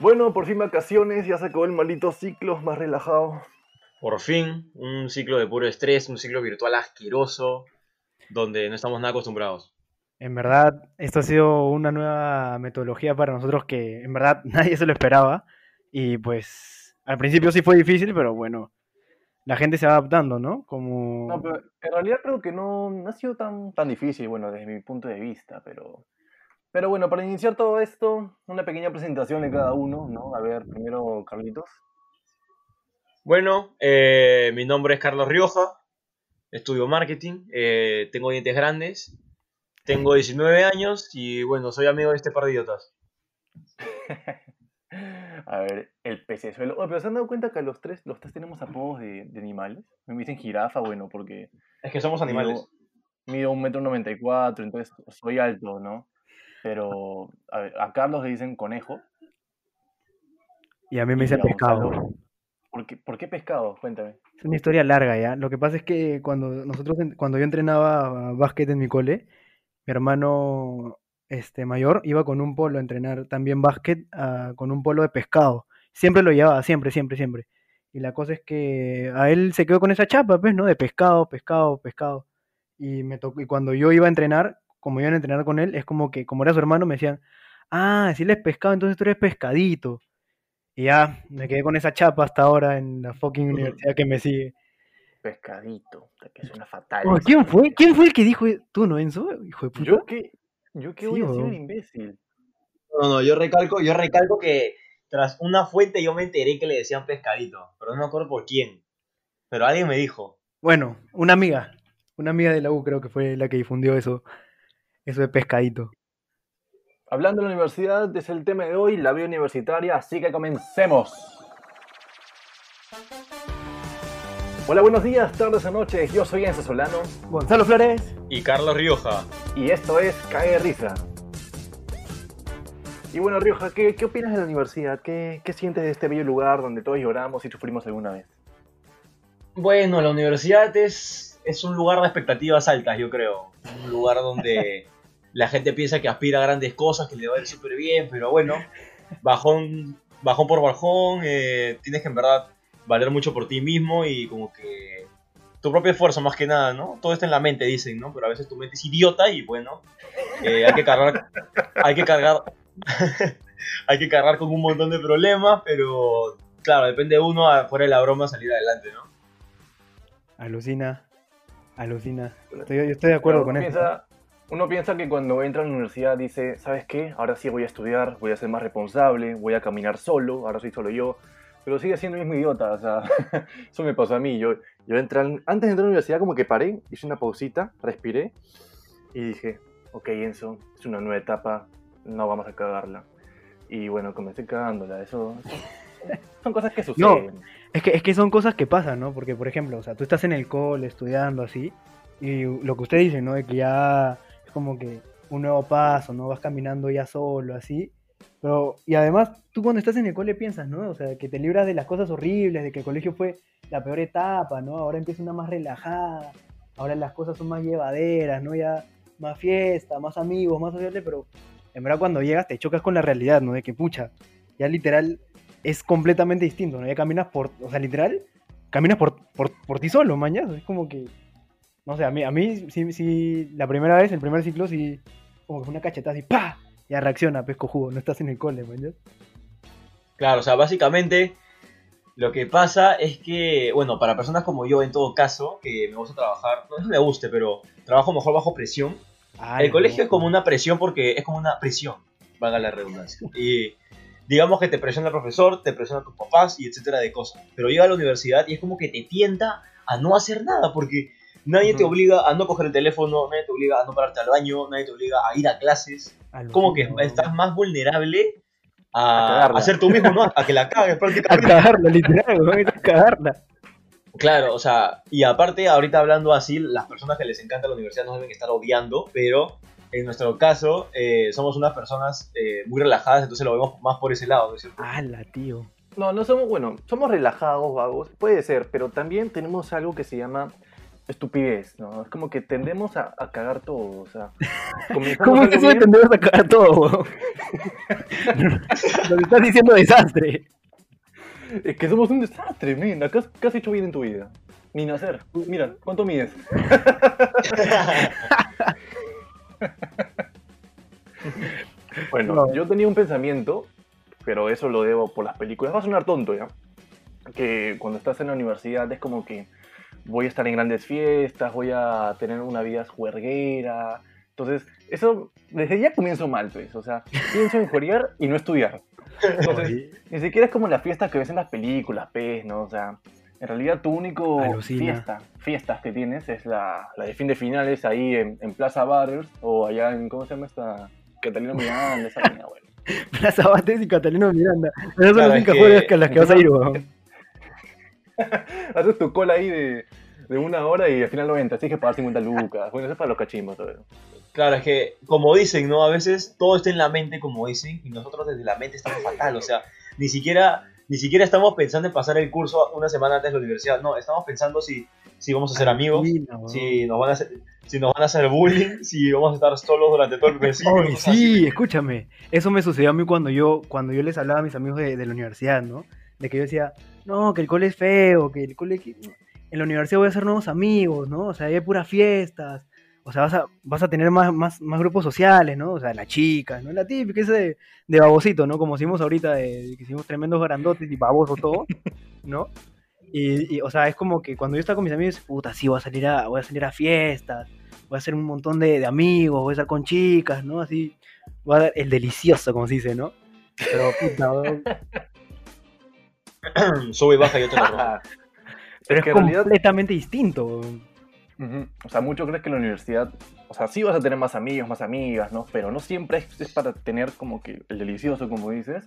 Bueno, por fin vacaciones, ya se acabó el maldito ciclo, más relajado. Por fin, un ciclo de puro estrés, un ciclo virtual asqueroso, donde no estamos nada acostumbrados. En verdad, esto ha sido una nueva metodología para nosotros que en verdad nadie se lo esperaba. Y pues al principio sí fue difícil, pero bueno, la gente se va adaptando, ¿no? Como... No, pero en realidad creo que no, no ha sido tan, tan difícil, bueno, desde mi punto de vista, pero... Pero bueno, para iniciar todo esto, una pequeña presentación de cada uno, ¿no? A ver, primero Carlitos. Bueno, eh, mi nombre es Carlos Rioja, estudio marketing, eh, tengo dientes grandes, tengo 19 años y bueno, soy amigo de este par de idiotas. A ver, el pecesuelo. Oye, pero ¿se han dado cuenta que los tres, los tres tenemos apodos de, de animales? Me dicen jirafa, bueno, porque Es que somos animales. mido, mido un metro noventa y cuatro, entonces soy alto, ¿no? Pero a, ver, a Carlos le dicen conejo. Y a mí me dicen pescado. Gonzalo- ¿Por qué, ¿Por qué pescado? Cuéntame. Es una historia larga ya. Lo que pasa es que cuando nosotros, cuando yo entrenaba básquet en mi cole, mi hermano este, mayor iba con un polo a entrenar también básquet ah, con un polo de pescado. Siempre lo llevaba, siempre, siempre, siempre. Y la cosa es que a él se quedó con esa chapa, pues, ¿no? De pescado, pescado, pescado. Y me tocó, y cuando yo iba a entrenar, como iban a entrenar con él, es como que, como era su hermano, me decían, ah, si él es pescado, entonces tú eres pescadito. Y ya, me quedé con esa chapa hasta ahora en la fucking universidad que me sigue. Pescadito, que suena fatal. Oh. ¿quién fue? ¿Quién fue el que dijo tú, no, Enzo? Hijo de puta. ¿Yo qué? ¿Yo qué Sí, voy a decir, weón. imbécil? No, no, yo recalco, yo recalco que tras una fuente yo me enteré que le decían pescadito, pero no me acuerdo por quién. Pero alguien me dijo. Bueno, una amiga. Una amiga de la U creo que fue la que difundió eso. Eso de pescadito. Hablando de la universidad, es el tema de hoy, la vida universitaria, así que comencemos. Hola, buenos días, tardes o noches, yo soy Enzo Solano Gonzalo Flores. Y Carlos Rioja. y esto es Cae de Risa. Y bueno, Rioja, ¿qué, qué opinas de la universidad? ¿Qué, ¿Qué sientes de este bello lugar donde todos lloramos y sufrimos alguna vez? Bueno, la universidad es, es un lugar de expectativas altas, yo creo. Un lugar donde la gente piensa que aspira a grandes cosas, que le va a ir súper bien, pero bueno, bajón, bajón por bajón, eh, tienes que en verdad valer mucho por ti mismo y como que tu propio esfuerzo más que nada, ¿no? Todo está en la mente, dicen, ¿no? Pero a veces tu mente es idiota y bueno, eh, hay que cargar, hay que cargar, hay que cargar con un montón de problemas, pero claro, depende de uno, fuera de la broma, salir adelante, ¿no? Alucina. Alucina. Estoy, yo estoy de acuerdo Pero con uno eso. Uno piensa que cuando entra a la universidad dice, ¿sabes qué? Ahora sí voy a estudiar, voy a ser más responsable, voy a caminar solo, ahora soy solo yo. Pero sigue siendo el mismo idiota, o sea, eso me pasó a mí. Yo, yo entré, antes de entrar a la universidad como que paré, hice una pausita, respiré y dije, ok Enzo, es una nueva etapa, no vamos a cagarla. Y bueno, comencé cagándola, eso... eso- son cosas que suceden. Es que, es que son cosas que pasan, ¿no? Porque, por ejemplo, o sea, tú estás en el cole estudiando así, y lo que usted dice, ¿no? De que ya como que un nuevo paso, ¿no? Vas caminando ya solo, así. Pero, y además, tú cuando estás en el cole piensas, ¿no? O sea, que te libras de las cosas horribles, de que el colegio fue la peor etapa, ¿no? Ahora empieza una más relajada, ahora las cosas son más llevaderas, ¿no? Ya más fiesta, más amigos, más sociales, pero en verdad cuando llegas te chocas con la realidad, ¿no? De que, pucha, ya literal es completamente distinto, ¿no? Ya caminas por, o sea, literal, caminas por, por, por ti solo, mañana. Es como que, no sé, a mí, a mí sí, sí, la primera vez, el primer ciclo, sí, como que fue una cachetada así, ¡pa! Ya reacciona, pesco jugo, no estás en el cole, mañana. Claro, o sea, básicamente lo que pasa es que, bueno, para personas como yo en todo caso, que me gusta trabajar, no es que me guste, pero trabajo mejor bajo presión. el colegio es como una presión porque es como una presión, valga la redundancia. Y digamos que te presiona el profesor, te presiona tus papás y etcétera de cosas. Pero llega a la universidad y es como que te tienta a no hacer nada porque nadie te obliga a no coger el teléfono, nadie te obliga a no pararte al baño, nadie te obliga a ir a clases. Como que estás más vulnerable A a, a ser tú mismo, ¿no? A que la cagues A prácticamente. cagarla, literal, güey, a cagarla. Claro, o sea, y aparte, ahorita hablando así, las personas que les encanta la universidad no deben estar odiando, pero en nuestro caso, eh, somos unas personas eh, muy relajadas, entonces lo vemos más por ese lado, ¿no es cierto? ¡Hala, tío! No, no somos, bueno, somos relajados, vagos, puede ser, pero también tenemos algo que se llama estupidez, ¿no? Es como que tendemos a, a cagar todo, o sea. ¿Cómo es eso de tendemos a cagar todo? Lo que estás diciendo desastre. Es que somos un desastre, men. ¿Qué has, qué has hecho bien en tu vida? Ni nacer. Mira, ¿cuánto mides? Bueno, No. yo tenía un pensamiento, pero eso lo debo por las películas. Va a sonar tonto, ¿ya? Que cuando estás en la universidad es como que voy a estar en grandes fiestas, voy a tener una vida juerguera. Entonces, eso desde ya comienzo mal, pues. O sea, pienso en juerguear y no estudiar. Entonces, ni siquiera es como la fiesta que ves en las películas, pues, ¿no? O sea, en realidad tu único Alucina. fiesta, fiestas que tienes es la, la de fin de finales ahí en, en Plaza Butters o allá en, ¿cómo se llama esta? Catalina Miranda, esa vaina, bueno. Plaza Bates y Catalino Miranda. Esas son Claro, las es únicas que- juegas que las que vas a ir, weón. Haces tu cola ahí de, de una hora y al final no entras, tienes que pagar 50 lucas. Bueno, eso es para los cachimbos, todo. Claro, es que, como dicen, ¿no? A veces todo está en la mente, como dicen, y nosotros desde la mente estamos fatal. O sea, ni siquiera, ni siquiera estamos pensando en pasar el curso una semana antes de la universidad. No, estamos pensando si, si vamos a ser amigos, si nos van a hacer, si nos van a hacer bullying, si vamos a estar solos durante todo el cosas sí, escúchame. Eso me sucedió a mí cuando yo, cuando yo les hablaba a mis amigos de, de la universidad, ¿no? De que yo decía, no, que el cole es feo, que el cole... En la universidad voy a hacer nuevos amigos, ¿no? O sea, hay puras fiestas. O sea, vas a, vas a tener más, más, más grupos sociales, ¿no? O sea, las chicas, ¿no? La típica esa de, de babosito, ¿no? Como hicimos ahorita, de, que hicimos tremendos grandotes y babosos todo, ¿no? Y, y, o sea, es como que cuando yo estaba con mis amigos, puta, sí, voy a salir a, voy a, salir a fiestas, voy a hacer un montón de, de amigos, voy a estar con chicas, ¿no? Así, voy a dar el delicioso, como se dice, ¿no? Pero, puta, Sube y baja y lo robo. pero es, que realidad completamente distinto. O sea, mucho crees que en la universidad, o sea, sí vas a tener más amigos, más amigas, ¿no? Pero no siempre es, es para tener como que el delicioso, como dices,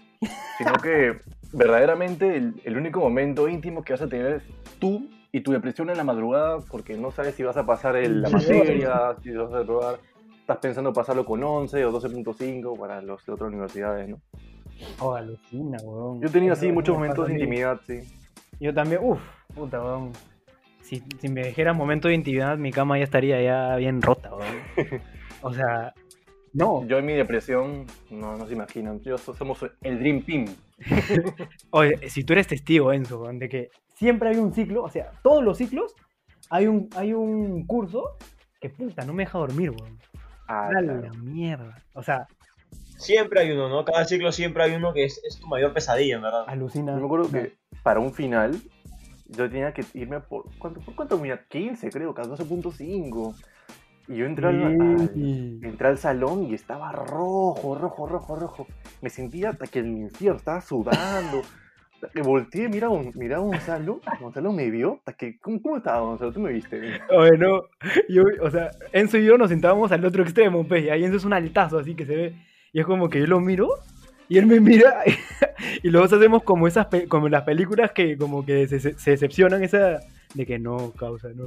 sino que verdaderamente el, el único momento íntimo que vas a tener es tú y tu depresión en la madrugada, porque no sabes si vas a pasar el- la materia, si vas a probar, estás pensando pasarlo con 11 o 12.5 para los de otras universidades, ¿no? Oh, alucina, weón. Yo he tenido así muchos me momentos de intimidad, sí. Yo también, uff, puta, weón. Si, si me dijera momento de intimidad, mi cama ya estaría ya bien rota, weón. O sea, no. Yo en mi depresión, no, no se imaginan, yo so- somos el Dream Team. Oye, si tú eres testigo, Enzo, weón, de que siempre hay un ciclo, o sea, todos los ciclos hay un, hay un curso que puta, no me deja dormir, weón. Ah, la mierda. O sea, Siempre hay uno, ¿no? Cada ciclo siempre hay uno que es, es tu mayor pesadilla, en verdad. alucina. Yo me acuerdo que para un final yo tenía que irme por. ¿Cuánto, por cuánto me iba? 15, creo, 14.5. Y yo entré al, al- entré al salón y estaba rojo, rojo, rojo, rojo. Me sentía hasta que el infierno estaba sudando. Que volteé, mira, a Gon- miraba a Gonzalo. Gonzalo me vio. Hasta que, ¿cómo, cómo estaba Gonzalo? Tú me viste. Oye, no, yo, o sea, Enzo y yo nos sentábamos al otro extremo, pues, y ahí Enzo es un altazo, así que se ve, y es como que yo lo miro, y él me mira, y luego hacemos como esas, como las películas que como que se, se- decepcionan, esa, de que no, causa, no,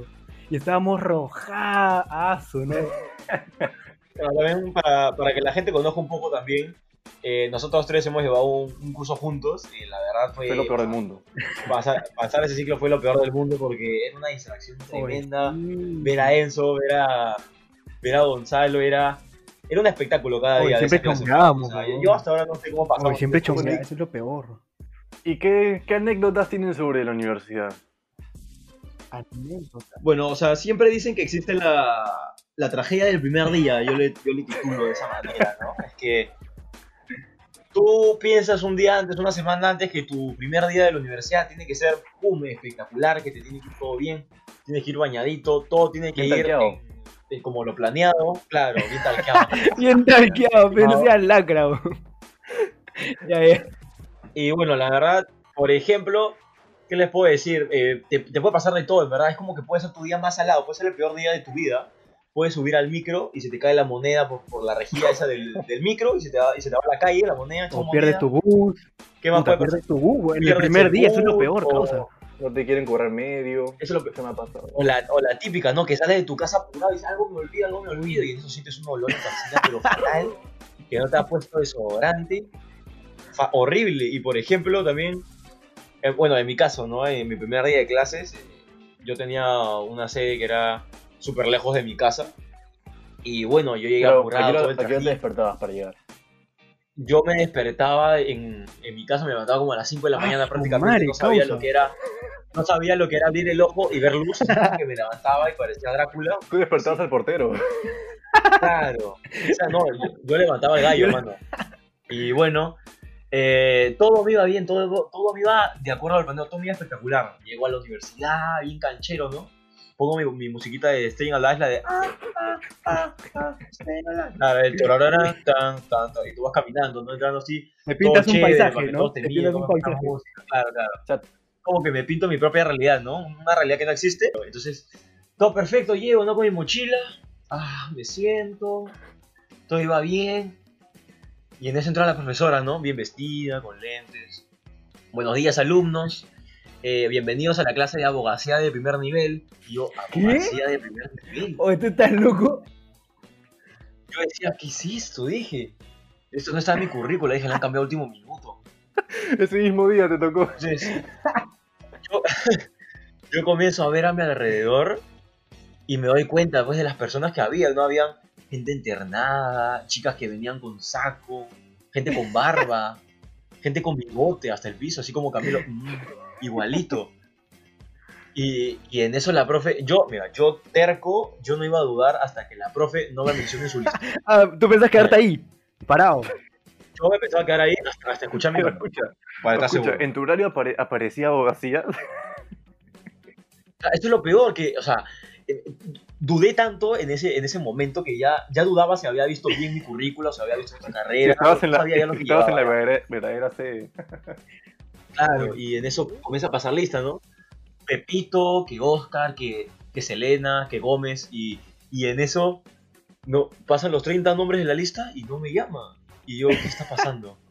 y estábamos rojazo, ¿no? Pero también para, para que la gente conozca un poco también, eh, nosotros tres hemos llevado un, un curso juntos y la verdad fue... Fue lo peor del mundo. Pasar, pasar ese ciclo fue lo peor del mundo porque era una distracción tremenda. Oye, sí. Ver a Enzo, ver a, ver a Gonzalo, era, era un espectáculo cada Oye, día. de siempre chongábamos, O sea, weón. yo hasta ahora no sé cómo pasamos. Oye, siempre eso es lo peor. ¿Y qué, qué anécdotas tienen sobre la universidad? Bueno, o sea, siempre dicen que existe la, la tragedia del primer día, yo le, yo le titulo de esa manera, ¿no? Es que tú piensas un día antes, una semana antes, que tu primer día de la universidad tiene que ser, pum, espectacular, que te tiene que ir todo bien, tienes que ir bañadito, todo tiene que Bien ir en como lo planeado, claro, bien talqueado. Bien talqueado, pero no seas lacra. Ya, ya. Y bueno, la verdad, por ejemplo, ¿qué les puedo decir? Eh, te, te puede pasar de todo, en verdad. Es como que puede ser tu día más salado, puede ser el peor día de tu vida. Puedes subir al micro y se te cae la moneda por, por la rejilla esa del, del micro y se, te va, y se te va a la calle la moneda. O pierdes tu bus, ¿Qué más puede pasar? pierdes tu bus. En el primer día, eso es lo peor, o- causa. No te quieren cobrar medio. Eso es lo que- Eso me ha pasado. O la, o la típica, ¿no? Que sales de tu casa apurado y dices, algo me olvido, algo me olvido. Y en eso sientes un olor en toxina, pero fatal. Que no te ha puesto desodorante. Fa- horrible. Y por ejemplo, también, eh, bueno, en mi caso, ¿no? En mi primer día de clases, eh, yo tenía una sede que era súper lejos de mi casa. Y bueno, yo llegué Pero, ¿a apurado ¿A qué hora te despertabas para llegar? Yo me despertaba en, en mi casa, me levantaba como a las 5 de la Ah, mañana prácticamente. madre, no sabía causa. lo que era. No sabía lo que era abrir el ojo y ver luz, que me levantaba y parecía Drácula. Tú despertabas al portero. Claro. O sea, no, yo, yo levantaba el gallo, hermano. Y bueno, eh, todo me iba bien, todo, todo me iba de acuerdo al planeo, todo me iba espectacular. Llego a la universidad, bien canchero, ¿no? Pongo mi, mi musiquita de Staying Alive, la de... Ah, ah, ah, ah. La torarara, tan, tan, tan, y tú vas caminando, ¿no? Entrando así, Me pintas todo un chévere, paisaje, ¿no? Te pintas un paisaje. música, Claro, claro. O sea, Como que me pinto mi propia realidad, ¿no? Una realidad que no existe. Entonces, todo perfecto, llego, ¿no? Con mi mochila. Ah, me siento. Todo iba bien. Y en eso entra la profesora, ¿no? Bien vestida, con lentes. Buenos días, alumnos. Eh, bienvenidos a la clase de abogacía de primer nivel. Y yo, ¿Qué? abogacía de primer nivel. Oye, tú estás loco. Yo decía, ¿qué es esto? Dije. Esto no está en mi currícula. Dije, le han cambiado a último minuto. ese mismo día te tocó. Entonces, yo, yo comienzo a ver a mi alrededor y me doy cuenta pues, de las personas que había. No habían gente internada, chicas que venían con saco, gente con barba, gente con bigote hasta el piso, así como Camilo, mm, igualito. Y, y en eso la profe, yo, mira, yo terco, yo no iba a dudar hasta que la profe no me mencione en su lista. Ah, tú pensás quedarte ahí, parado. Yo me pensaba quedar ahí hasta, hasta escuchar mi Pero nombre, escucha, para estar escucha, seguro. en tu horario apare- aparecía abogacía. Esto es lo peor, que, o sea, eh, dudé tanto en ese, en ese momento que ya, ya dudaba si había visto bien mi currícula, o si había visto otra Si carrera, estabas no en la, sabía ya lo que estabas en la verdadera, verdadera sede. Claro, y en eso comienza a pasar lista, ¿no? Pepito, que Oscar, que, que Selena, que Gómez, y, y en eso no, pasan los 30 nombres de la lista y no me llama. Y yo, ¿qué está pasando?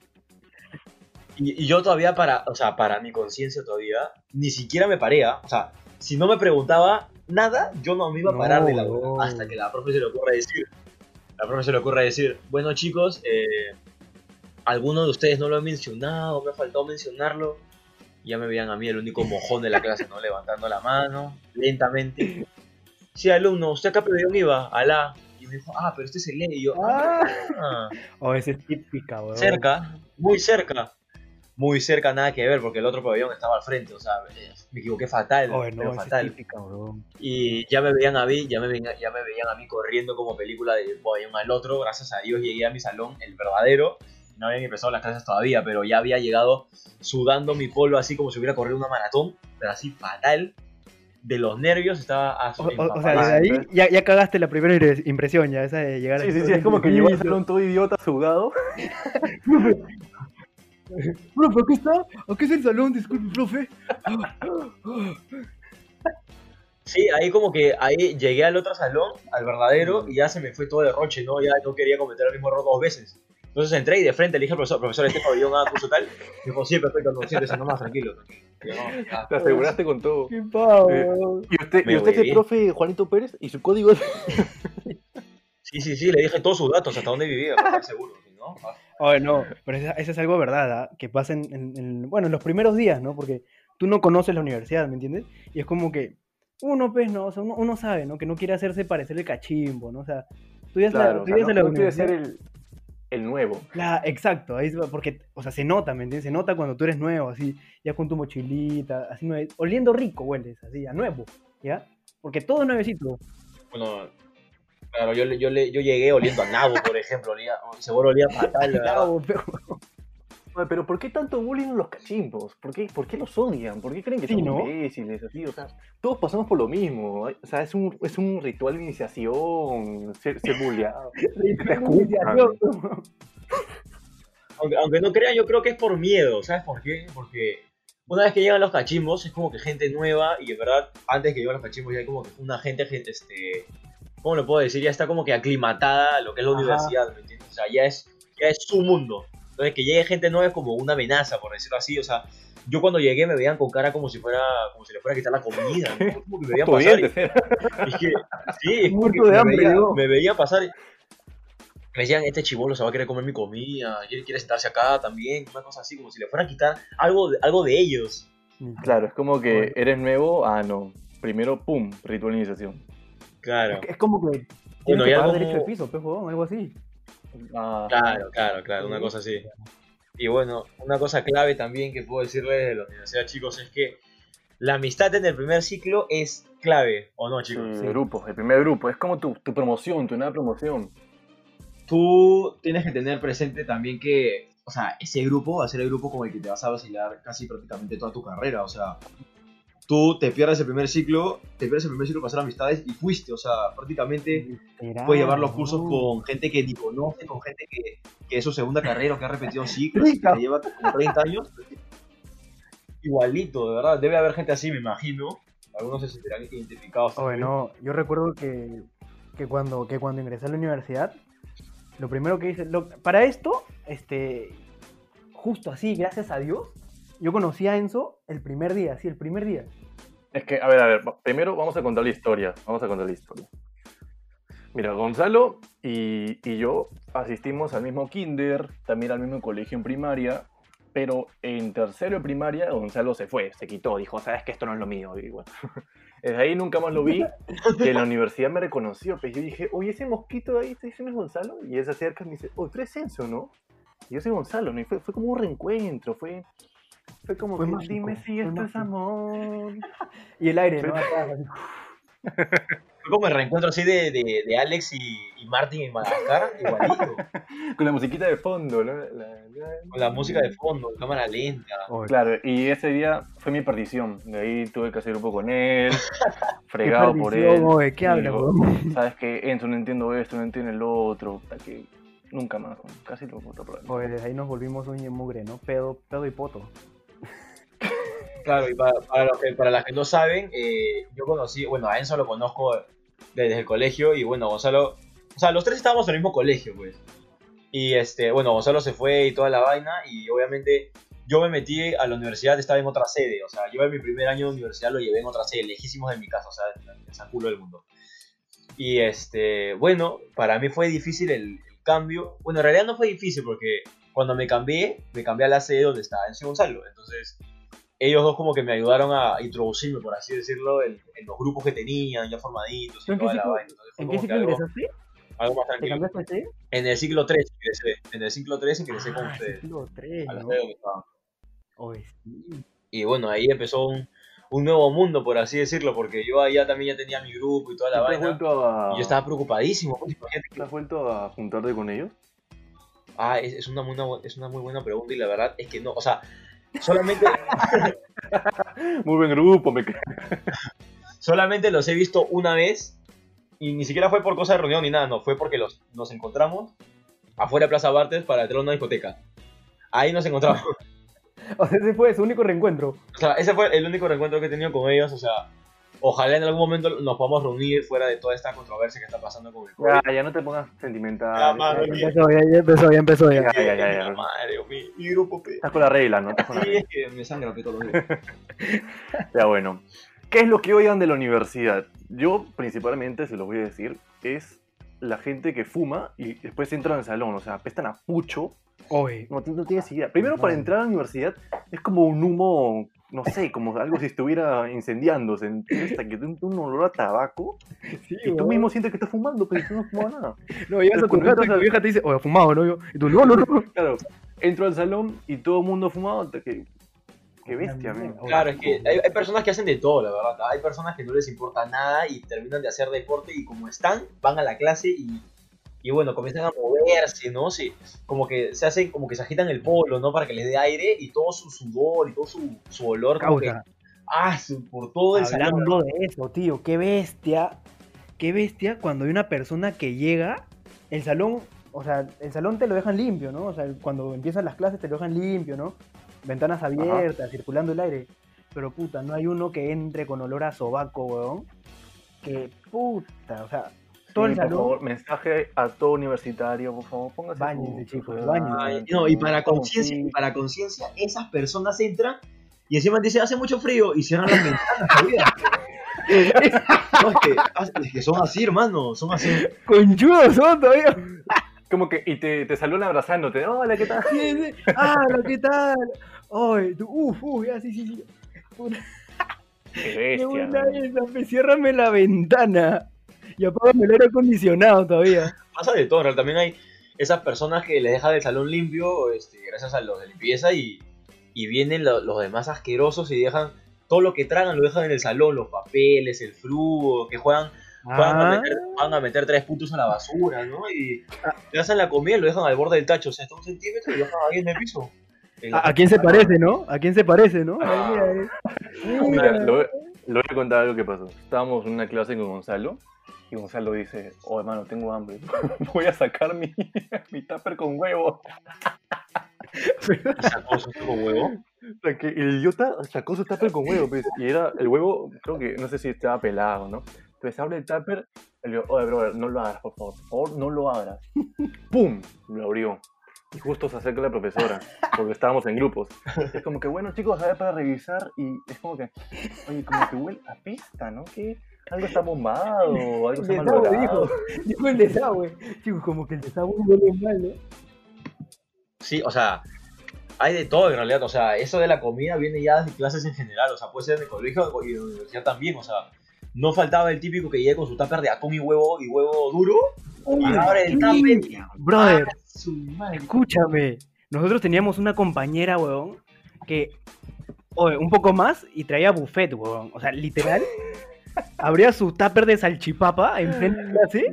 Y, y yo todavía para, o sea, para mi conciencia todavía, ni siquiera me paré, ¿ah? O sea, si no me preguntaba nada, yo no me iba a parar de la no. hasta que la profe se le ocurra decir. La profe se le ocurra decir, bueno chicos, eh, alguno de ustedes no lo ha mencionado, me ha faltado mencionarlo. Ya me veían a mí el único mojón de la clase, ¿no? Levantando la mano, lentamente. Sí, alumno, ¿usted acá pedido iba? Alá. Y me dijo, ah, pero este es el E. Y yo, Ah. ah, Oh, esa es típica, weón. cerca, muy cerca. Muy cerca, nada que ver, porque el otro pabellón estaba al frente, o sea, eh, me equivoqué fatal, Oh, pero no, es fatal. típica. Y ya me veían a mí, ya me veían, ya me veían a mí corriendo como película de pabellón al otro. Gracias a Dios llegué a mi salón, el verdadero. No habían empezado las clases todavía, pero ya había llegado sudando mi polo así como si hubiera corrido una maratón, pero así fatal. De los nervios estaba O, así. o- o sea, desde ahí ya, ya cagaste la primera impre- impresión, ya, esa de llegar Sí, así sí, sí, es como que llegó al limpio. salón todo idiota, sudado. Profe, ¿aquí está? ¿Aquí es el salón? Disculpe, profe. Sí, ahí como que ahí llegué al otro salón, al verdadero, y ya se me fue todo de roche, ¿no? Ya no quería cometer el mismo error dos veces. Entonces entré y de frente le dije al profesor, profesor, este pabellón a curso tal. Dijo, sí, perfecto, no, siéntese nomás, tranquilo, ya. Te aseguraste con todo. Qué pavo, Eh, weón. ¿Y usted, ¿y usted es el profe Juanito Pérez? ¿Y su código es...? Sí, sí, sí, le dije todos sus datos, hasta dónde vivía, para estar seguro, ¿no? Ah, Oye, no, pero eso, eso es algo verdad, ¿ah? que pasa en, en- en- bueno, en los primeros días, ¿no? Porque tú no conoces la universidad, ¿me entiendes? Y es como que uno, pues, no, o sea, uno, uno sabe, ¿no? Que no quiere hacerse parecer el cachimbo, ¿no? O sea, tú ya Claro, o tú sea, llegas no, a la no quiere universidad. ser el, el nuevo. Claro, exacto, ahí es porque, o sea, se nota, ¿me entiendes? Se nota cuando tú eres nuevo, así, ya con tu mochilita, así, nueve- oliendo rico hueles, así, a nuevo, ¿ya? Porque todo es nuevecito. Bueno, claro, yo, le- yo, le- yo llegué oliendo a nabo, por ejemplo, olía, seguro olía fatal, la verdad. Pero- Pero ¿por qué tanto bullying los cachimbos? ¿Por qué, ¿Por qué los odian? ¿Por qué creen que Sí, son ¿no? imbéciles? Así, o sea, todos pasamos por lo mismo. O sea, es un, es un ritual de iniciación, ser, ser bulleado. Aunque, aunque no crean, yo creo que es por miedo, ¿sabes por qué? Porque una vez que llegan los cachimbos es como que gente nueva y en verdad antes que lleguen los cachimbos ya hay como que una gente, gente este, ¿cómo lo puedo decir? Ya está como que aclimatada a lo que es la Ajá. universidad, ¿me entiendes? O sea, ya es, ya es su mundo. Entonces que llegue gente nueva es como una amenaza, por decirlo así, o sea, yo cuando llegué me veían con cara como si fuera, como si le fuera a quitar la comida, ¿no? Como que me veían pasar y- ¿eh? es que, sí, es como Muerto que de me, hambre, veía, ¿no? me veía pasar. y- Me decían, este chivolo se va a querer comer mi comida, quiere, quiere sentarse acá también, una cosa así, como si le fuera a quitar algo de, algo de ellos. Claro, es como que eres nuevo, ah, no. primero, pum, ritual de iniciación. Claro. Es, como que Bueno, que ya pagar como- derecho de piso, pues, algo así. Ah, Claro, claro, claro, una cosa así. Y bueno, una cosa clave también que puedo decirles de la universidad, chicos, es que la amistad en el primer ciclo es clave, ¿o no, sí, chicos? Sí. grupo, el primer grupo. Es como tu, tu promoción, tu nueva promoción. Tú tienes que tener presente también que, o sea, ese grupo va a ser el grupo con el que te vas a vacilar casi prácticamente toda tu carrera, o sea, tú te pierdes el primer ciclo, te pierdes el primer ciclo para hacer amistades y fuiste, o sea, prácticamente puedes llevar los cursos con gente que ni conoce, con gente que, que es su segunda carrera o que ha repetido ciclos y que te lleva como 30 años. Igualito, de verdad. Debe haber gente así, me imagino. Algunos se sentirán identificados. Oye, también. no, yo recuerdo que, que, cuando, que cuando ingresé a la universidad, lo primero que hice, lo- para esto, este, justo así, gracias a Dios, yo conocí a Enzo el primer día, sí, el primer día. Es que, a ver, a ver, primero vamos a contar la historia. Vamos a contar la historia. Mira, Gonzalo y, y yo asistimos al mismo kinder, también al mismo colegio en primaria, pero en tercero de primaria Gonzalo se fue, se quitó, dijo, sabes que esto no es lo mío. Y bueno, desde ahí nunca más lo vi. Y en la universidad me reconoció, pues yo dije, oye, ese mosquito de ahí, ¿ese no es Gonzalo? Y él se acerca y me dice, oh, tú eres Enzo, ¿no? Y yo soy Gonzalo, ¿no? Y fue, fue como un reencuentro, fue, fue como Fue que, mágico, dime si esto es amor. Y el aire, ¿no? Fue como el reencuentro así de, de, de Alex y, y Martin en Madagascar, igualito. Con la musiquita de fondo, ¿no? La- la- Con la música de fondo, cámara lenta. Claro, y ese día fue mi perdición. De ahí tuve que hacer un poco con él, qué fregado por él. oye, ¿qué habla, Digo, huevón? Sabes que Enzo no entiendo esto, no entiende el otro. que nunca más, casi lo otro problema. Oye, desde ahí nos volvimos y mugre, ¿no? Pedo, pedo y poto. Claro, y para, para, los que, para las que no saben, eh, yo conocí, bueno, a Enzo lo conozco desde el colegio y bueno, Gonzalo, o sea, los tres estábamos en el mismo colegio, pues. Y este, bueno, Gonzalo se fue y toda la vaina y obviamente yo me metí a la universidad, estaba en otra sede, o sea, yo en mi primer año de universidad lo llevé en otra sede, lejísimos de mi casa, o sea, en San Culo del mundo. Y este, bueno, para mí fue difícil el, el cambio. Bueno, en realidad no fue difícil porque cuando me cambié, me cambié a la sede donde estaba y Gonzalo. Entonces, ellos dos como que me ayudaron a introducirme, por así decirlo, en, en los grupos que tenían, ya formaditos y ¿En qué toda la ciclo- vaina. Entonces, ¿En qué que ciclo algo, ingresaste? algo más ¿Te tranquilo. de? En el ciclo 3 ingresé. En el ciclo 3 ingresé con Ah, ustedes. ciclo 3, A la ¿no? donde estaban. Oye, sí. Y bueno, ahí empezó un, un nuevo mundo, por así decirlo, porque yo allá también ya tenía mi grupo y toda la ¿Te has vaina. a, Y yo estaba preocupadísimo. pues, ¿te has vuelto a juntarte con ellos? Ah, es, es una, es una muy buena pregunta y la verdad es que no, o sea, solamente, Muy buen grupo, me solamente los he visto una vez y ni siquiera fue por cosa de reunión ni nada, no, fue porque los, nos encontramos afuera de Plaza Bartes para entrar a una discoteca. Ahí nos encontramos. O sea, ese fue su único reencuentro. O sea, ese fue el único reencuentro que he tenido con ellos, o sea, ojalá en algún momento nos podamos reunir fuera de toda esta controversia que está pasando con el COVID. Ya, ya no te pongas sentimental. Ya, mano, Ya. Empezó, ya, ya empezó, ya empezó, ya. ya, ya, ya, ya. Madre, mi, mi grupo, pe. Estás con la regla, ¿no? Estás con la Sí, es que me sangra todos los días. Ya bueno. ¿Qué es lo que odian de la universidad? Yo principalmente, se los voy a decir, es la gente que fuma y después entra al salón, o sea, apestan a pucho. Oye, No, no tienes idea. Primero, para entrar a la universidad es como un humo, no sé, como algo si estuviera incendiándose. ¿entiendes? Hasta que tiene un olor a tabaco sí, y tú mismo sientes que estás fumando, pero tú no has fumado nada. No, llegas a tu casa y tu vieja te dice, oye, fumado, ¿no? Yo, y tú, no, no, no. Claro, entro al salón y todo el mundo fumado. hasta que- Qué bestia, man. Claro, es que hay, hay personas que hacen de todo, la verdad. Hay personas que no les importa nada y terminan de hacer deporte y como están, van a la clase y, y bueno, comienzan a moverse, ¿no? Sí, como que se hacen, como que se agitan el polo, ¿no? Para que les dé aire y todo su sudor y todo su, su olor, como que, ah, por todo el salón. Hablando de eso, tío, qué bestia. Qué bestia cuando hay una persona que llega, el salón, o sea, el salón te lo dejan limpio, ¿no? O sea, cuando empiezan las clases te lo dejan limpio, ¿no? Ventanas abiertas, circulando el aire. Pero puta, no hay uno que entre con olor a sobaco, weón. Que puta, o sea, todo Sí, el por salón. favor, mensaje a todo universitario, por favor, póngase Báñense, su- chicos. Ay, no, y para conciencia, sí. y para conciencia, esas personas entran y encima dicen, hace mucho frío y cierran las ventanas, ¿sabías? No, es, que, es que son así, hermano, son así. Conchudos son todavía. Como que, y te, te saludan abrazándote. Hola, ¿qué tal? Sí, sí. Ah, ¿qué tal? Ay, tú, uf, uf, ya, sí, sí, sí. Qué Qué bestia. buena ¿no? esa, ciérrame la ventana. Y apágame el aire acondicionado todavía. Pasa de todo, también hay esas personas que le dejan el salón limpio este, gracias a los de limpieza y, y vienen lo- los demás asquerosos y dejan todo lo que tragan, lo dejan en el salón, los papeles, el frugo, que juegan, juegan, a Ah, meter, a meter tres puntos a la basura, ¿no? Y le hacen la comida y lo dejan al borde del tacho, o sea, está un centímetro y lo dejan ahí en el piso. En ¿A, a quién se parece, no? ¿A quién se parece, no? Ay, mira, voy, le voy a contar algo que pasó. Estábamos en una clase con Gonzalo y Gonzalo dice, oh hermano, tengo hambre. Voy a sacar mi, mi tupper con huevo. sacó su con huevo. O sea, que el idiota sacó su tupper con huevo, pues, y era el huevo, creo que, no sé si estaba pelado, ¿no? Entonces abre el tupper, y le digo, oye, brother, no lo abras, por favor, por favor, no lo abras. ¡Pum! Lo abrió. Y justo se acerca la profesora, porque estábamos en grupos. Es como que, bueno, chicos, a ver para revisar, y es como que, oye, como que huele a pista, ¿no? Que algo está bombado, algo está Desagüe, malogrado. dijo. Dijo el desagüe. Chicos, como que el desagüe huele mal, ¿no? Sí, o sea, hay de todo en realidad. O sea, eso de la comida viene ya de clases en general. O sea, puede ser en el colegio y en la universidad también. O sea, no faltaba el típico que llegue con su tupper de atún y huevo y huevo duro. Y abre el tupper Brother, ¡ah, escúchame. Nosotros teníamos una compañera, weón, que. oye, un poco más y traía buffet, weón. O sea, literal. Abría su tupper de salchipapa en plena clase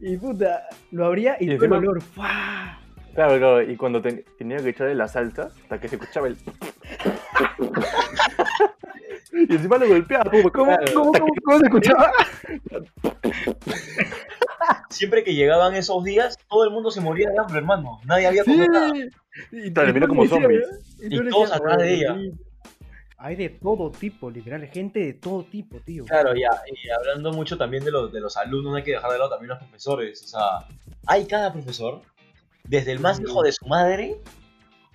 y puta, lo abría y, Y todo el olor. ¡fua! Claro, claro, y cuando ten- tenía que echarle la salsa, hasta que se escuchaba el... y encima lo golpeaba, ¿Cómo, claro. cómo, cómo, cómo se escuchaba? Siempre que llegaban esos días, todo el mundo se moría de hambre, hermano. Nadie había Sí. comido nada. Y, y tú como zombies. ¿verdad? Y le todos decías, atrás de "Oye, ella". Hay de todo tipo, literal, gente de todo tipo, tío. Claro, ya, y hablando mucho también de los, de los alumnos, no hay que dejar de lado también los profesores. O sea, hay cada profesor, desde el más Mm. hijo de su madre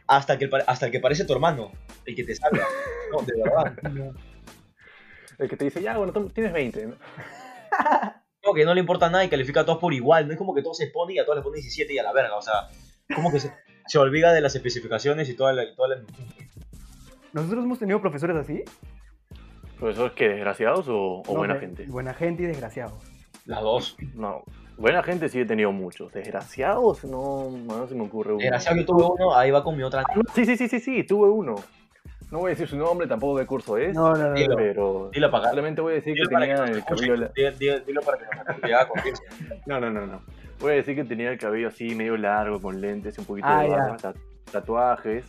hasta, que, el pa- hasta el que parece tu hermano, el que te salva. No, de verdad. No. El que te dice, ya, bueno, tú tienes 20. ¿no? Como que no le importa nada y califica a todos por igual. No es como que todos se ponen y a todos les ponen 17 y a la verga. O sea, como que se, se olvida de las especificaciones y toda la... y toda la- Nosotros hemos tenido profesores así. ¿Profesores que desgraciados o, o No, buena de- gente? Buena gente y desgraciados. Las dos. No, buena gente sí he tenido muchos. Desgraciados, no, no se me ocurre uno. Desgraciado, yo tuve uno, ahí va con mi otra. Sí, sí, sí, sí, sí, tuve uno. No voy a decir su nombre, tampoco qué curso es, No, no, no. Dilo. pero Dilo para voy a decir que Dilo para tenía que el nos cabello... Dilo- para que nos que haga conciencia. No, no, no, no. Voy a decir que tenía el cabello así, medio largo, con lentes, un poquito Ah, de barba, ta- tatuajes.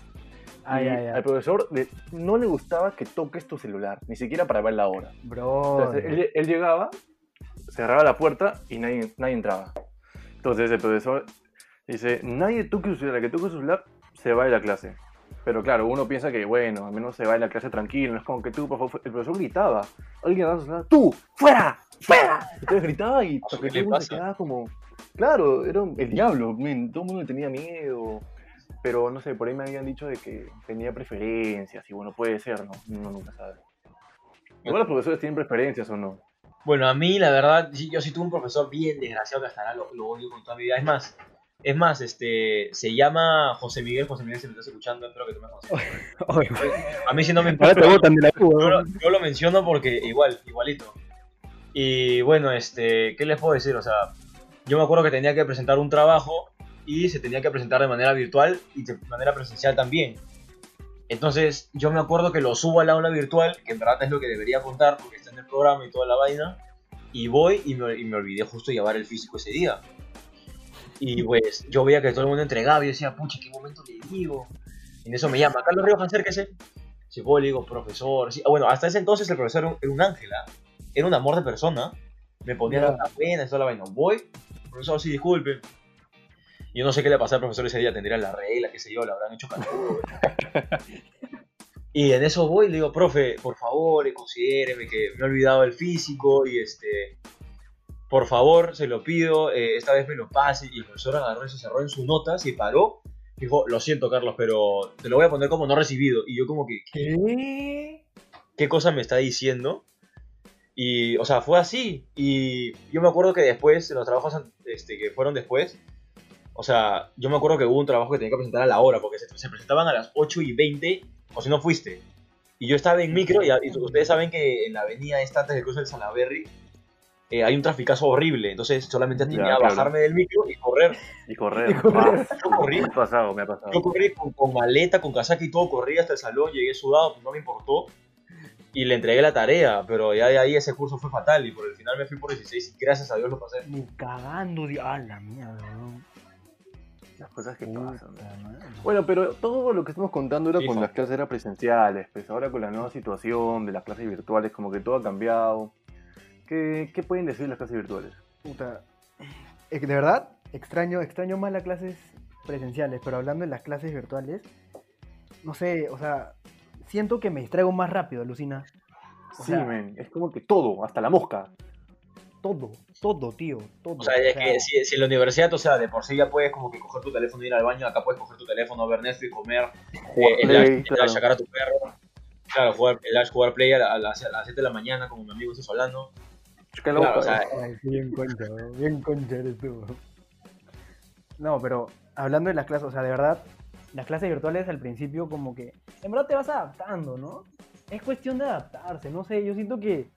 Ay, y ay, ay. al profesor le- no le gustaba que toques tu celular, ni siquiera para ver la hora. Bro. Entonces, él, él llegaba, cerraba la puerta y nadie, nadie entraba. Entonces el profesor dice, nadie toque su celular, el que toque su celular se va de la clase. Pero claro, uno piensa que, bueno, al menos se va de la clase tranquilo, no es como que tú, por favor, el profesor gritaba, alguien daba su celular, tú, fuera, fuera. Entonces gritaba y ¿Qué porque le todo el mundo se quedaba como, claro, era el diablo, men, todo el mundo le tenía miedo. Pero no sé, por ahí me habían dicho de que tenía preferencias y bueno, puede ser, ¿no? Uno nunca sabe. Igual los profesores tienen preferencias o no. Bueno, a mí, la verdad, yo sí tuve un profesor bien desgraciado que hasta ahora lo, lo odio con toda mi vida. Es más, es más, este, se llama José Miguel. José Miguel, si me estás escuchando, espero que tú me conozcas. A mí sí no me ahora importa. te botan de la Yo cuba. lo, yo lo menciono porque igual, igualito. Y bueno, este, ¿qué les puedo decir? O sea, yo me acuerdo que tenía que presentar un trabajo y se tenía que presentar de manera virtual y de manera presencial también. Entonces, yo me acuerdo que lo subo al aula virtual, que en verdad es lo que debería contar porque está en el programa y toda la vaina. Y voy y me, y me olvidé justo llevar el físico ese día. Y pues yo veía que todo el mundo entregaba y yo decía, pucha, ¿qué momento le digo? Y en eso me llama, Carlos Ríos, acérquese. Puedo, le digo, profesor. Sí, ah, bueno, hasta ese entonces el profesor era un, era un ángel, ¿ah? Era un amor de persona. Me ponía Ya. notas buenas y toda la vaina. Voy, profesor, sí, disculpe. Yo no sé qué le pasó al profesor ese día, tendría la regla, qué sé yo, le habrán hecho canudo. y en eso voy y le digo, profe, por favor, considéreme que me he olvidado el físico y este. Por favor, se lo pido, eh, esta vez me lo pase. Y el profesor agarró se cerró en sus notas y paró. Dijo, lo siento, Carlos, pero te lo voy a poner como no recibido. Y yo como que, ¿Qué? qué cosa me está diciendo. Y, o sea, fue así. Y yo me acuerdo que después, en los trabajos este, que fueron después, o sea, yo me acuerdo que hubo un trabajo que tenía que presentar a la hora, porque se, se presentaban a las 8 y 20, o si no fuiste. Y yo estaba en micro, y, y ustedes saben que en la avenida esta antes del cruce del Salaberry eh, hay un traficazo horrible. Entonces solamente tenía claro. bajarme del micro y correr. Y correr. Y correr. Ah, Yo corrí, me ha pasado, me ha pasado. yo corrí con, con maleta, con casaca y todo, corrí hasta el salón, llegué sudado, pues no me importó. Y le entregué la tarea, pero ya de ahí ese curso fue fatal y por el final me fui por 16 y gracias a Dios lo pasé. Ni cagando, di- ah, la mierda, weón. Las cosas que pasan. Bueno, pero todo lo que estamos contando era con las clases eran presenciales, pues ahora con la nueva situación de las clases virtuales, como que todo ha cambiado. ¿Qué, qué pueden decir las clases virtuales? Puta. De verdad, extraño, extraño más las clases presenciales, pero hablando de las clases virtuales, no sé, o sea, siento que me distraigo más rápido, alucina. O Sí, sea- men, es como que todo, hasta la mosca. Todo, todo, tío, todo. O sea, es que si, si en la universidad, o sea, de por sí ya puedes como que coger tu teléfono y ir al baño, acá puedes coger tu teléfono, ver Netflix, comer, Jugar eh, el Play, claro. sacar a tu perro. Claro, jugar, el dash jugar play a, la- a las, a las 7 de la mañana, como mi amigo está hablando. Chica Claro, loca. o sea, Ay, bien concha, bien concha eres tú. No, pero hablando de las clases, o sea, de verdad, las clases virtuales al principio como que, en verdad te vas adaptando, ¿no? Es cuestión de adaptarse, no sé, yo siento que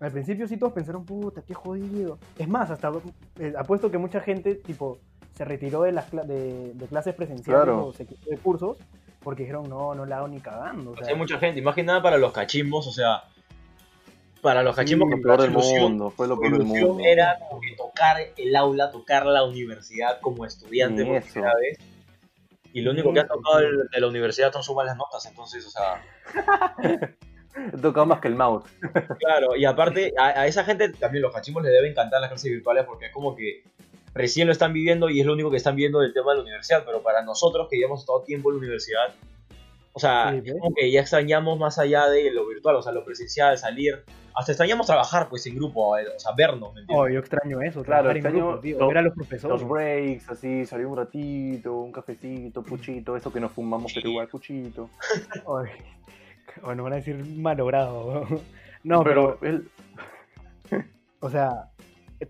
al principio sí todos pensaron, puta, qué jodido. Es más, hasta eh, apuesto que mucha gente, tipo, se retiró de las cla- de, de clases presenciales Claro. o se quitó de cursos porque dijeron, no, no la hago ni cagando. O sea, hay mucha gente, y más que nada para los cachimbos, o sea, para los cachimbos Sí, que peor del mundo, fue lo peor del mundo. era como que tocar el aula, tocar la universidad como estudiante Ni por eso. primera vez. Y lo único Ni que ha tocado de la universidad son sus malas notas, entonces, o sea, He tocado más que el mouse. Claro, y aparte, a, a esa gente también los cachimbos les deben encantar las clases virtuales porque es como que recién lo están viviendo y es lo único que están viendo del tema de la universidad, pero para nosotros que hemos estado tiempo en la universidad, o sea, Sí, como que ya extrañamos más allá de lo virtual, o sea, lo presencial, salir, hasta extrañamos trabajar pues en grupo, eh, o sea, vernos, ¿me entiendes? oh, yo extraño eso, Claro, extraño grupo, tío, los- ver a los profesores. Los breaks, así, salir un ratito, un cafecito, puchito, eso que nos fumamos, pero igual puchito. Ay, o nos van a decir malogrado. No, pero, pero él, o sea,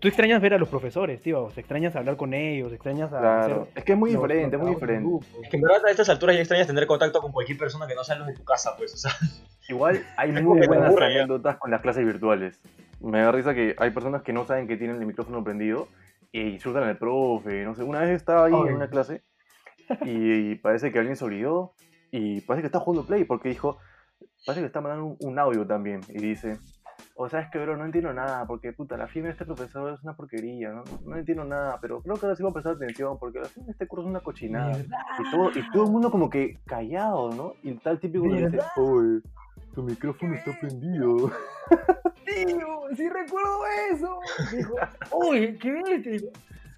tú extrañas ver a los profesores, tío. O sea, extrañas hablar con ellos, extrañas a claro, hacer es que es muy diferente, es muy diferente. Es que en verdad a estas alturas ya extrañas tener contacto con cualquier persona que no sea los de tu casa, pues, o sea, Igual hay muy buenas anécdotas con las clases virtuales. Me da risa que hay personas que no saben que tienen el micrófono prendido y insultan al profe. No sé, una vez estaba ahí Ay. en una clase y, parece que alguien se olvidó y parece que está jugando play porque dijo, parece que está mandando un, un audio también y dice, o sabes que bro, no entiendo nada porque puta, la firma de este profesor es una porquería, ¿no? No entiendo nada, pero creo que ahora sí voy a prestar atención porque la firma de este curso es una cochinada. Y todo, y todo el mundo como que callado, ¿no? Y el tal típico le dice, oye, tu micrófono está prendido. Tío, sí recuerdo eso. Dijo, uy, ¿qué bestia? Dijo,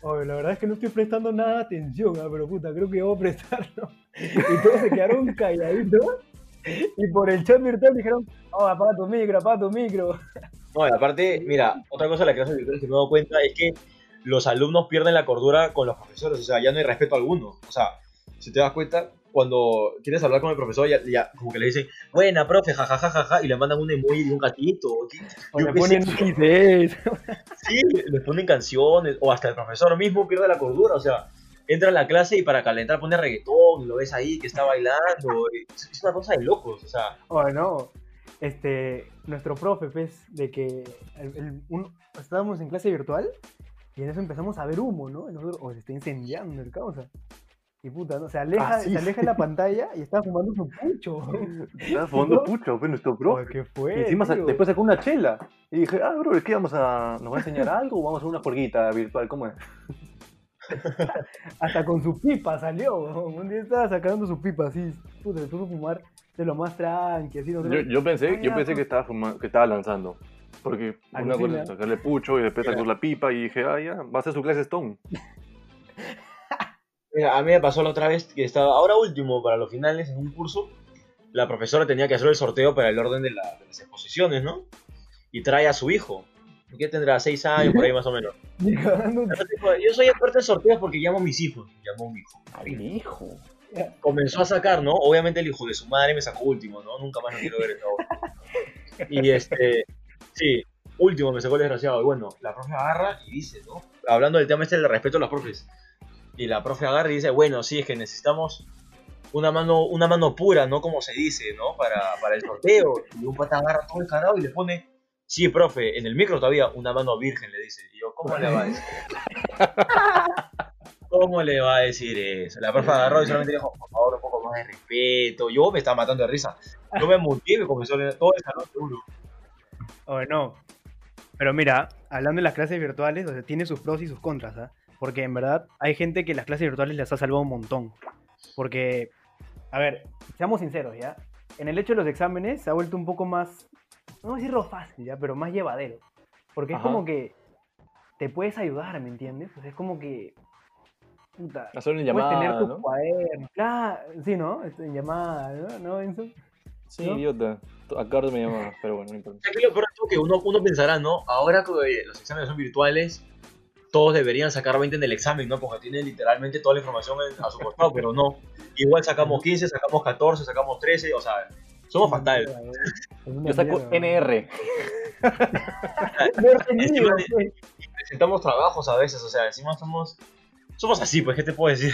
Oye, la verdad es que no estoy prestando nada de atención, ah, pero puta, creo que debo prestarlo. Y todos se quedaron calladitos. Y por el chat virtual dijeron, oh, apaga tu micro, apaga tu micro. No, y aparte, mira, otra cosa de las clases virtuales que me he dado cuenta es que los alumnos pierden la cordura con los profesores, o sea, ya no hay respeto alguno. O sea, si te das cuenta, cuando quieres hablar con el profesor, ya, ya como que le dicen, buena, profe, jajajajaja, y le mandan un emoji de un gatito. O le ponen XS. sí, les ponen canciones, o hasta el profesor mismo pierde la cordura, o sea, entra a la clase y para calentar pone reggaetón, y lo ves ahí que está bailando, y es es una cosa de locos, o sea, Oh, no. Este, nuestro profe, pues, de que el- el- un- estábamos en clase virtual y en eso empezamos a ver humo, ¿no? Y nosotros, oh, se está incendiando el causa. Y puta, ¿no? Se aleja, Ah, sí, se aleja la pantalla y estaba fumando su pucho. Estaba fumando pucho, fue nuestro profe. ¿Qué Y fue? encima sa- tío? después sacó una chela. Y dije, ah, bro, ¿qué vamos a. ¿Nos va a enseñar algo o vamos a hacer una juerguita virtual? ¿Cómo es? Hasta con su pipa salió. Un día estaba sacando su pipa así. Puta, se puso a fumar de lo más tranqui, así. Yo, nosotros- yo pensé, yo pensé que estaba fuma- que estaba lanzando. Porque una cosa es sacarle pucho y después sacó la pipa y dije, ah, ya, va a ser su clase Stone. Mira, a mí me pasó la otra vez que estaba, ahora último, para los finales, en un curso, la profesora tenía que hacer el sorteo para el orden de, la- de las exposiciones, ¿no? Y trae a su hijo, que tendrá seis años, por ahí más o menos. Yo soy experto en sorteos porque llamo a mis hijos. Llamó a mi hijo. mi hijo. Comenzó a sacar, ¿no? Obviamente el hijo de su madre me sacó último, ¿no? Nunca más lo quiero ver obra. Y este, sí, último me sacó el desgraciado. Y bueno, la profe agarra y dice, ¿no? Hablando del tema este del respeto a los profes. Y la profe agarra y dice, bueno, sí, es que necesitamos una mano, una mano pura, ¿no? Como se dice, ¿no? Para, para el sorteo. Y un pata agarra todo el carajo y le pone, sí, profe, en el micro todavía una mano virgen, le dice. Y yo, ¿cómo le va a decir? ¿Cómo le va a decir eso? La profe agarró y solamente dijo, por favor, un poco más de respeto. Yo me estaba matando de risa. Yo me muteé y me comenzó a leer todo el salón de uno. O no. Pero mira, hablando de las clases virtuales, o sea, tiene sus pros y sus contras, ¿ah? Porque en verdad hay gente que las clases virtuales les ha salvado un montón. Porque, a ver, seamos sinceros, ¿ya? En el hecho de los exámenes se ha vuelto un poco más, no voy a decirlo fácil, ¿ya? Pero más llevadero. Porque es Ajá. como que te puedes ayudar, ¿me entiendes? O sea, es como que... Puta, Hacer una puedes tener llamada, tus ¿no? cuadernos. Claro, sí, ¿no? Este, En llamada, ¿no? ¿No, Enzo? Sí, ¿no? idiota. Acabo de llamada, pero bueno, no importa. Aquí lo peor es que uno, uno pensará, ¿no? Ahora que eh, los exámenes son virtuales, todos deberían sacar 20 en el examen, ¿no? Porque tienen literalmente toda la información a su costado, pero no. Igual sacamos 15, sacamos 14, sacamos 13, o sea, somos fatales. Yo saco NR. Encima pues. Presentamos trabajos a veces, o sea, encima somos, somos así, pues, ¿qué te puedo decir?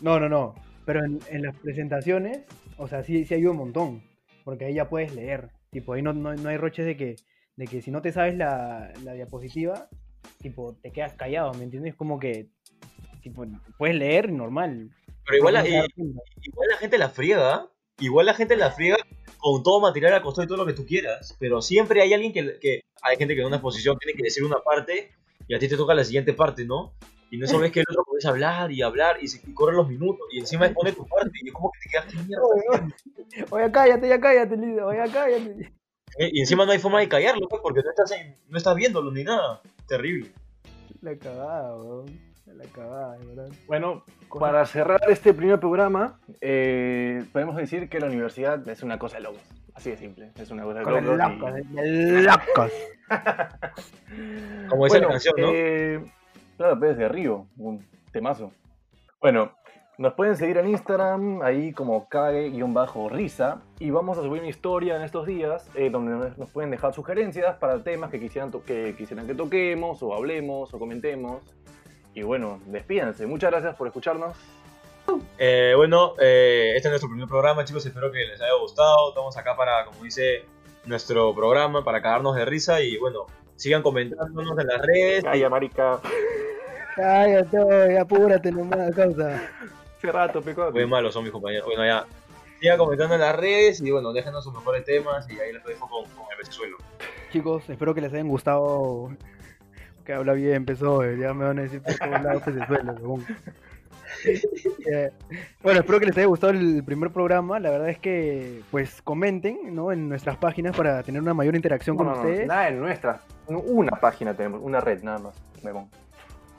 No, no, no. Pero en, en las presentaciones, o sea, sí, sí ayuda un montón. Porque ahí ya puedes leer. Tipo, ahí no, no, no hay roches de que, de que si no te sabes la, la diapositiva, tipo, te quedas callado, ¿me entiendes? Como que, tipo, puedes leer normal. Pero igual, No la, cuenta. igual la gente la friega, ¿ah? Igual la gente la friega con todo material a costado y todo lo que tú quieras, pero siempre hay alguien que, que hay gente que en una exposición tiene que decir una parte y a ti te toca la siguiente parte, ¿no? Y no sabes que el otro a hablar y hablar y, se, y corren los minutos y encima expone tu parte y es como que te quedas ¿qué mierda estás haciendo?". Oye, cállate, ya cállate, Lidia, oye, cállate. Eh, Y encima no hay forma de callarlo, pues, porque no estás, en- no estás viéndolo ni nada. Terrible. La cagada, weón. La verdad. Bueno, Cosa- para cerrar este primer programa, eh, podemos decir que la universidad es una cosa de locos. Así de simple. Es una cosa de Con locos. el y- locos, locos. Como dice la Bueno, canción, ¿no? eh, claro, Pérez de Río, un temazo. Bueno, nos pueden seguir en Instagram, ahí como cague-risa, y vamos a subir una historia en estos días eh, donde nos- pueden dejar sugerencias para temas que quisieran, que quisieran que toquemos, o hablemos, o comentemos. Y bueno, despídense. Muchas gracias por escucharnos. Eh, bueno, eh, este es nuestro primer programa, chicos. Espero que les haya gustado. Estamos acá para, como dice nuestro programa, para cagarnos de risa. Y bueno, sigan comentándonos en las redes. Calla, marica. Cállate, apúrate nomás, causa. Hace rato, peco. Muy malos son mis compañeros. Bueno, ya. Sigan comentando en las redes y bueno, déjenos sus mejores temas y ahí les dejo con, con el besuelo. Chicos, espero que les hayan gustado. Que habla bien, empezó, eh, ya me van a decir por todos lados que se suele, huevón. Eh, bueno, espero que les haya gustado el primer programa. La verdad es que, pues, comenten, ¿no? En nuestras páginas para tener una mayor interacción con No, no, no, ustedes. Nada en nuestra. Una página tenemos, una red nada más.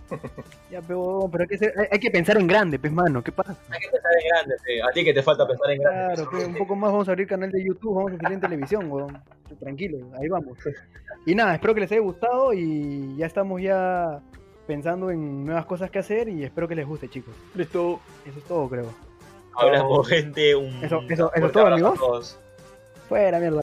Ya, pero, pero hay, que ser- hay, hay que pensar en grande, pues, mano, ¿qué pasa? Hay que pensar en grande, pe. a ti que te falta pensar en grande. Claro, pues, un poco más vamos a abrir canal de YouTube, vamos a salir en televisión, weón. Tranquilo, ahí vamos. Y nada, espero que les haya gustado y ya estamos ya pensando en nuevas cosas que hacer y espero que les guste, chicos. Listo. Eso es todo, creo. Hablamos, gente. Un Eso- eso- eso es todo, amigos. Fuera, mierda.